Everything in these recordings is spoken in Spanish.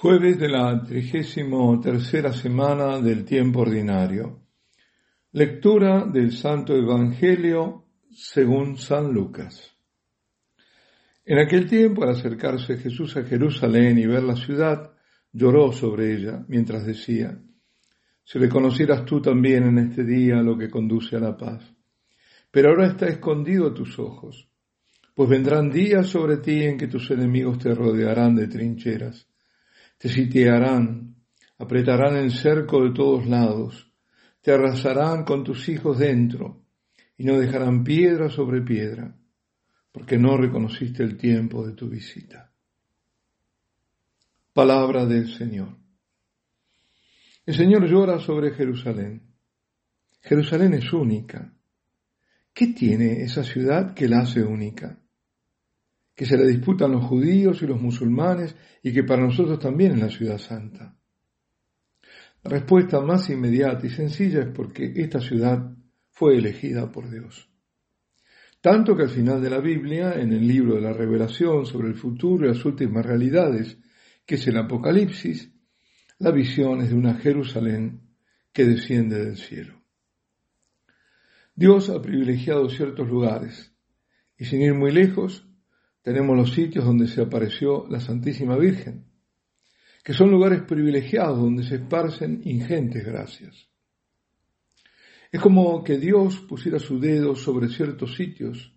Jueves de la trigésimo tercera semana del tiempo ordinario. Lectura del Santo Evangelio según San Lucas. En aquel tiempo, al acercarse Jesús a Jerusalén y ver la ciudad, lloró sobre ella mientras decía, si reconocieras tú también en este día lo que conduce a la paz. Pero ahora está escondido a tus ojos, pues vendrán días sobre ti en que tus enemigos te rodearán de trincheras te sitiarán, apretarán el cerco de todos lados, te arrasarán con tus hijos dentro, y no dejarán piedra sobre piedra, porque no reconociste el tiempo de tu visita. Palabra del Señor. El Señor llora sobre Jerusalén. Jerusalén es única. ¿Qué tiene esa ciudad que la hace única? Que se la disputan los judíos y los musulmanes y que para nosotros también es la ciudad santa. La respuesta más inmediata y sencilla es porque esta ciudad fue elegida por Dios. Tanto que al final de la Biblia, en el libro de la revelación sobre el futuro y las últimas realidades, que es el Apocalipsis, la visión es de una Jerusalén que desciende del cielo. Dios ha privilegiado ciertos lugares y sin ir muy lejos, tenemos los sitios donde se apareció la Santísima Virgen, que son lugares privilegiados donde se esparcen ingentes gracias. Es como que Dios pusiera su dedo sobre ciertos sitios,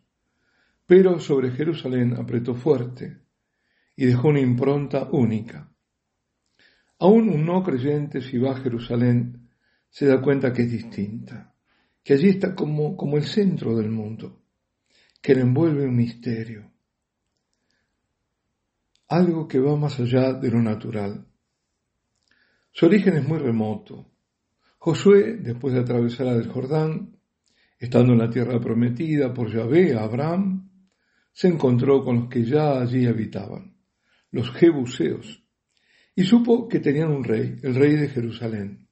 pero sobre Jerusalén apretó fuerte y dejó una impronta única. Aún un no creyente si va a Jerusalén se da cuenta que es distinta, que allí está como, como el centro del mundo, que le envuelve un misterio algo que va más allá de lo natural. Su origen es muy remoto. Josué, después de atravesar el Jordán, estando en la tierra prometida por Yahvé a Abraham, se encontró con los que ya allí habitaban, los jebuseos, y supo que tenían un rey, el rey de Jerusalén.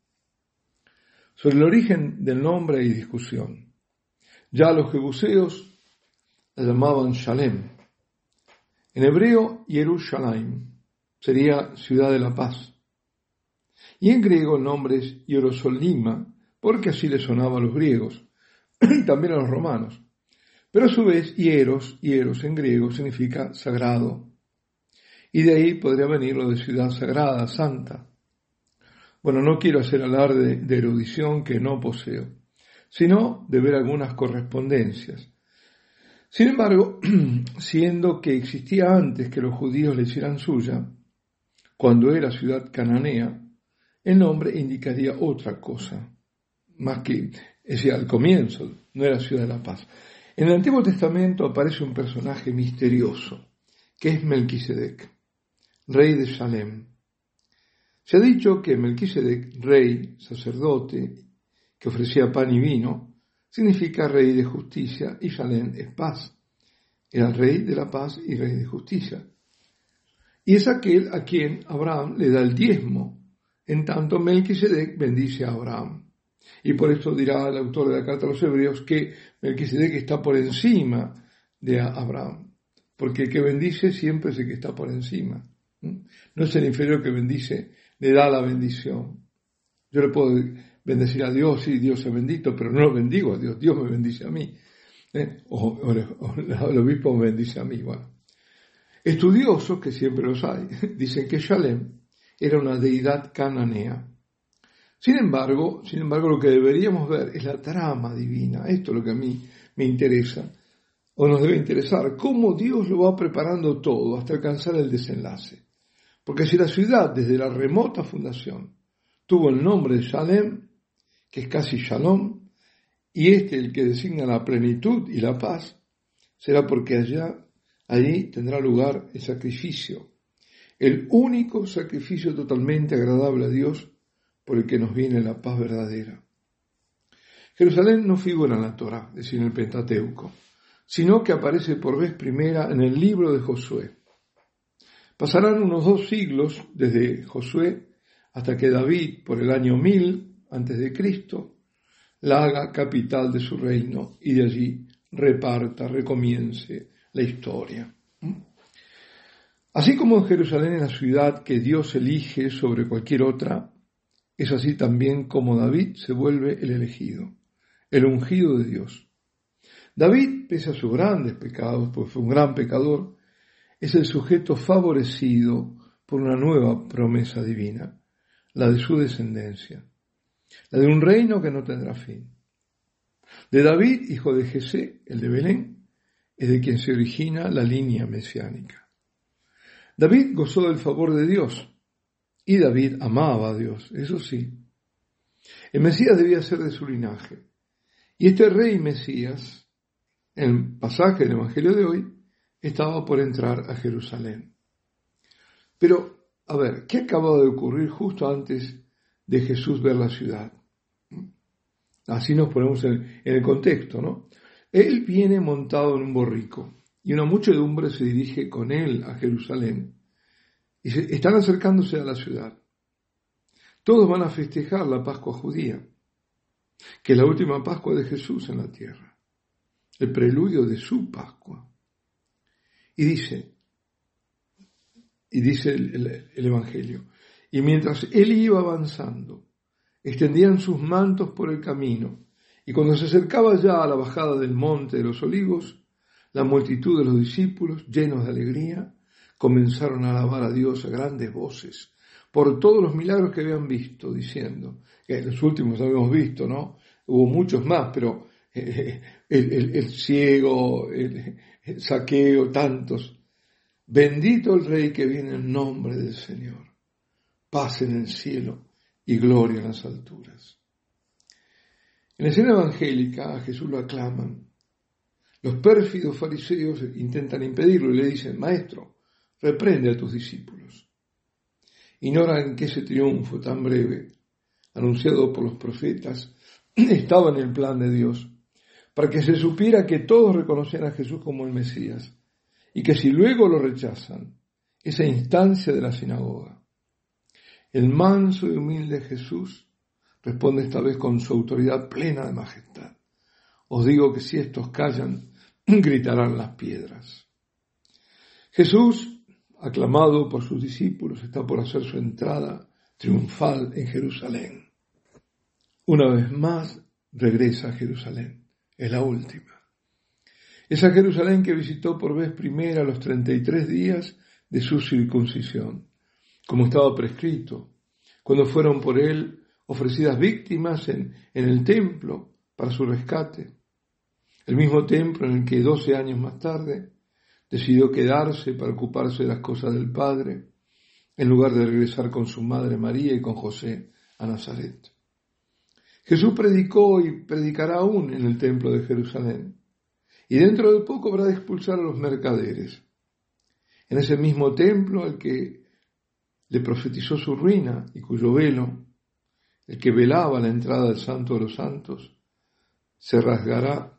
Sobre el origen del nombre hay discusión. Ya los jebuseos la llamaban Shalem, en hebreo, Jerusalén sería ciudad de la paz. Y en griego el nombre es Hierosolima, porque así le sonaba a los griegos, también a los romanos. Pero a su vez, hieros, hieros en griego significa sagrado. Y de ahí podría venir lo de ciudad sagrada, santa. Bueno, no quiero hacer alarde de erudición que no poseo, sino de ver algunas correspondencias sin embargo, siendo que existía antes que los judíos le hicieran suya, cuando era ciudad cananea, el nombre indicaría otra cosa, más que, es al comienzo, no era ciudad de la paz. En el Antiguo Testamento aparece un personaje misterioso, que es Melquisedec, rey de Salem. Se ha dicho que Melquisedec, rey, sacerdote, que ofrecía pan y vino, significa rey de justicia y Shalem es paz. Era rey de la paz y rey de justicia. Y es aquel a quien Abraham le da el diezmo, en tanto Melquisedec bendice a Abraham. Y por esto dirá el autor de la carta a los hebreos que Melquisedec está por encima de Abraham, porque el que bendice siempre es el que está por encima. No es el inferior que bendice, le da la bendición. Yo le puedo bendecir a Dios, sí, Dios es bendito, pero no lo bendigo a Dios, Dios me bendice a mí. ¿eh? O, el obispo me bendice a mí. Bueno. Estudiosos, que siempre los hay, dicen que Shalem era una deidad cananea. Sin embargo, sin embargo, lo que deberíamos ver es la trama divina. Esto es lo que a mí me interesa, o nos debe interesar, cómo Dios lo va preparando todo hasta alcanzar el desenlace. Porque si la ciudad, desde la remota fundación, tuvo el nombre de Shalem, que es casi shalom, y este el que designa la plenitud y la paz, será porque allá, allí tendrá lugar el sacrificio, el único sacrificio totalmente agradable a Dios por el que nos viene la paz verdadera. Jerusalén no figura en la Torah, es decir, en el Pentateuco, sino que aparece por vez primera en el libro de Josué. Pasarán unos dos siglos desde Josué hasta que David, por el año 1000, antes de Cristo, la haga capital de su reino y de allí reparta, recomience la historia. Así como Jerusalén es la ciudad que Dios elige sobre cualquier otra, es así también como David se vuelve el elegido, el ungido de Dios. David, pese a sus grandes pecados, pues fue un gran pecador, es el sujeto favorecido por una nueva promesa divina, la de su descendencia, la de un reino que no tendrá fin. De David, hijo de Jesé, el de Belén, es de quien se origina la línea mesiánica. David gozó del favor de Dios y David amaba a Dios, eso sí. El Mesías debía ser de su linaje. Y este rey Mesías, en el pasaje del Evangelio de hoy, estaba por entrar a Jerusalén. Pero, a ver, ¿qué acababa de ocurrir justo antes de Jesús ver la ciudad? Así nos ponemos en, el contexto, ¿no? Él viene montado en un borrico y una muchedumbre se dirige con él a Jerusalén y están acercándose a la ciudad. Todos van a festejar la Pascua judía, que es la última Pascua de Jesús en la tierra, el preludio de su Pascua. Y dice, y dice el, Evangelio, y mientras él iba avanzando, extendían sus mantos por el camino, y cuando se acercaba ya a la bajada del monte de los olivos, la multitud de los discípulos, llenos de alegría, comenzaron a alabar a Dios a grandes voces por todos los milagros que habían visto, diciendo, que los últimos habíamos visto, ¿no? Hubo muchos más, pero eh, el, ciego, el, el saqueo, tantos. Bendito el Rey que viene en nombre del Señor. Paz en el cielo y gloria en las alturas. En la escena evangélica a Jesús lo aclaman. Los pérfidos fariseos intentan impedirlo y le dicen, Maestro, reprende a tus discípulos. Ignoran que ese triunfo tan breve, anunciado por los profetas, estaba en el plan de Dios, para que se supiera que todos reconocían a Jesús como el Mesías, y que si luego lo rechazan, esa instancia de la sinagoga. El manso y humilde Jesús responde esta vez con su autoridad plena de majestad. Os digo que si estos callan, gritarán las piedras. Jesús aclamado por sus discípulos, está por hacer su entrada triunfal en Jerusalén. Una vez más regresa a Jerusalén, es la última. Esa Jerusalén que visitó por vez primera los 33 días de su circuncisión, como estaba prescrito, cuando fueron por él ofrecidas víctimas en, el templo para su rescate, el mismo templo en el que 12 años más tarde decidió quedarse para ocuparse de las cosas del Padre, en lugar de regresar con su madre María y con José a Nazaret. Jesús predicó y predicará aún en el templo de Jerusalén, y dentro de poco habrá de expulsar a los mercaderes. En ese mismo templo al que le profetizó su ruina y cuyo velo, el que velaba la entrada del Santo de los Santos, se rasgará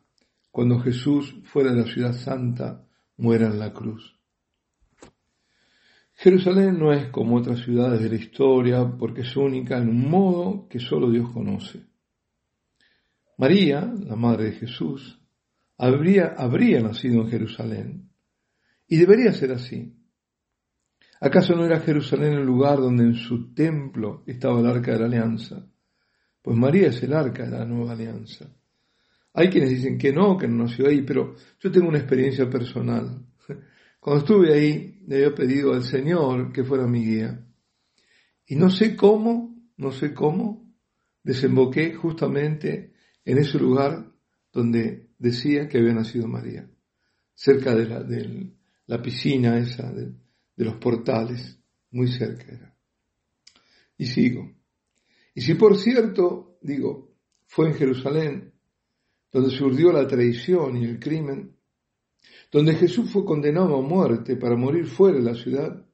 cuando Jesús fuera de la ciudad santa muera en la cruz. Jerusalén no es como otras ciudades de la historia porque es única en un modo que solo Dios conoce. María, la madre de Jesús, habría, habría nacido en Jerusalén y debería ser así. ¿Acaso no era Jerusalén el lugar donde en su templo estaba el arca de la alianza? Pues María es el arca de la nueva alianza. Hay quienes dicen que no, que no nació ahí, pero yo tengo una experiencia personal. Cuando estuve ahí, le había pedido al Señor que fuera mi guía. Y no sé cómo, no sé cómo, desemboqué justamente en ese lugar donde decía que había nacido María, cerca de la, de la piscina esa, de los portales, muy cerca era. Y sigo. Y si por cierto, digo, fue en Jerusalén, donde surgió la traición y el crimen, donde Jesús fue condenado a muerte para morir fuera de la ciudad.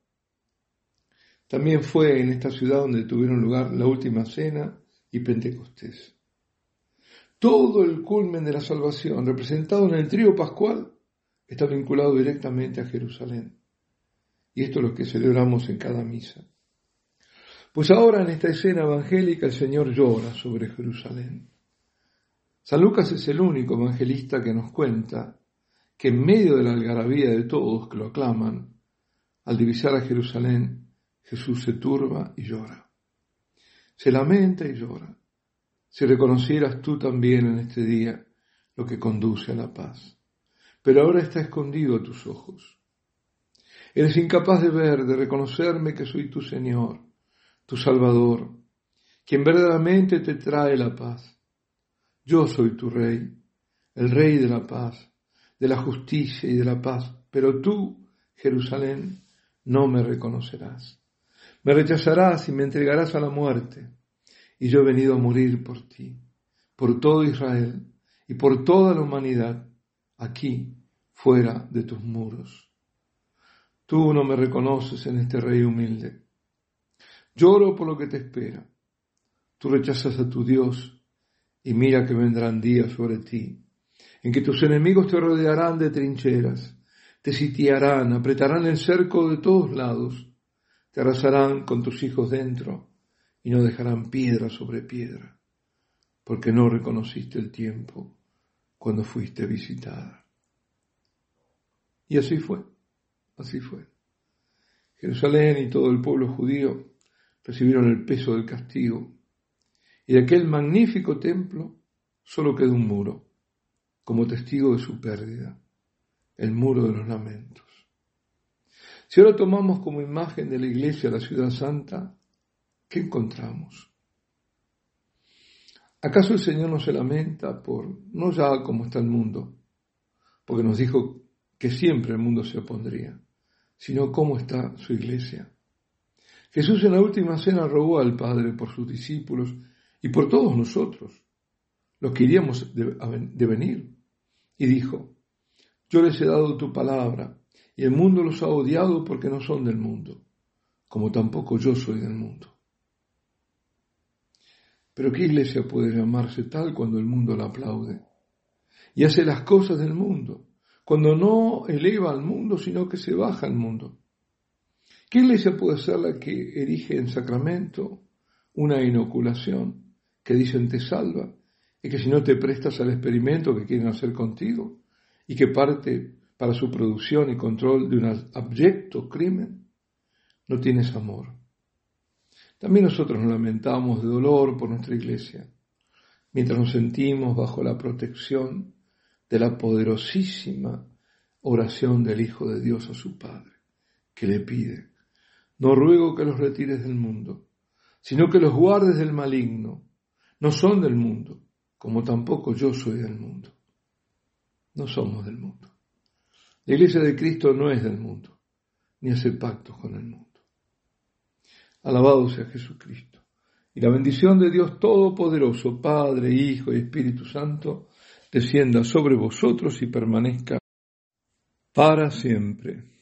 También fue en esta ciudad donde tuvieron lugar la última cena y Pentecostés. Todo el culmen de la salvación, representado en el trío pascual, está vinculado directamente a Jerusalén. Y esto es lo que celebramos en cada misa. Pues ahora en esta escena evangélica el Señor llora sobre Jerusalén. San Lucas es el único evangelista que nos cuenta que en medio de la algarabía de todos que lo aclaman, Al divisar a Jerusalén, Jesús se turba y llora. Se lamenta y llora. Si reconocieras tú también en este día lo que conduce a la paz. Pero ahora está escondido a tus ojos. Eres incapaz de ver, de reconocerme que soy tu Señor, tu Salvador, quien verdaderamente te trae la paz. Yo soy tu Rey, el Rey de la paz, de la justicia y de la paz, pero tú, Jerusalén, no me reconocerás. Me rechazarás y me entregarás a la muerte, y yo he venido a morir por ti, por todo Israel y por toda la humanidad, aquí, fuera de tus muros. Tú no me reconoces en este rey humilde. Lloro por lo que te espera. Tú rechazas a tu Dios y mira que vendrán días sobre ti en que tus enemigos te rodearán de trincheras, te sitiarán, apretarán el cerco de todos lados, te arrasarán con tus hijos dentro y no dejarán piedra sobre piedra, porque no reconociste el tiempo cuando fuiste visitada. Y así fue, así fue. Jerusalén y todo el pueblo judío recibieron el peso del castigo, y de aquel magnífico templo solo quedó un muro como testigo de su pérdida, el muro de los lamentos. Si ahora tomamos como imagen de la iglesia la ciudad santa, ¿qué encontramos? ¿Acaso el Señor no se lamenta por, no ya como está el mundo, porque nos dijo que siempre el mundo se opondría, sino cómo está su iglesia? Jesús en la última cena rogó al Padre por sus discípulos y por todos nosotros, los que iríamos de venir y dijo, yo les he dado tu palabra, y el mundo los ha odiado porque no son del mundo, como tampoco yo soy del mundo. Pero ¿qué iglesia puede llamarse tal cuando el mundo la aplaude? Y hace las cosas del mundo, cuando no eleva al mundo, sino que se baja al mundo. ¿Qué iglesia puede ser la que erige en sacramento una inoculación que dicen te salva y que si no te prestas al experimento que quieren hacer contigo y que parte para su producción y control de un abyecto crimen, no tienes amor. También nosotros nos lamentamos de dolor por nuestra iglesia, mientras nos sentimos bajo la protección de la poderosísima oración del Hijo de Dios a su Padre, que le pide, no ruego que los retires del mundo, sino que los guardes del maligno, no son del mundo, como tampoco yo soy del mundo. No somos del mundo. La iglesia de Cristo no es del mundo, ni hace pactos con el mundo. Alabado sea Jesucristo. Y la bendición de Dios Todopoderoso, Padre, Hijo y Espíritu Santo, descienda sobre vosotros y permanezca para siempre.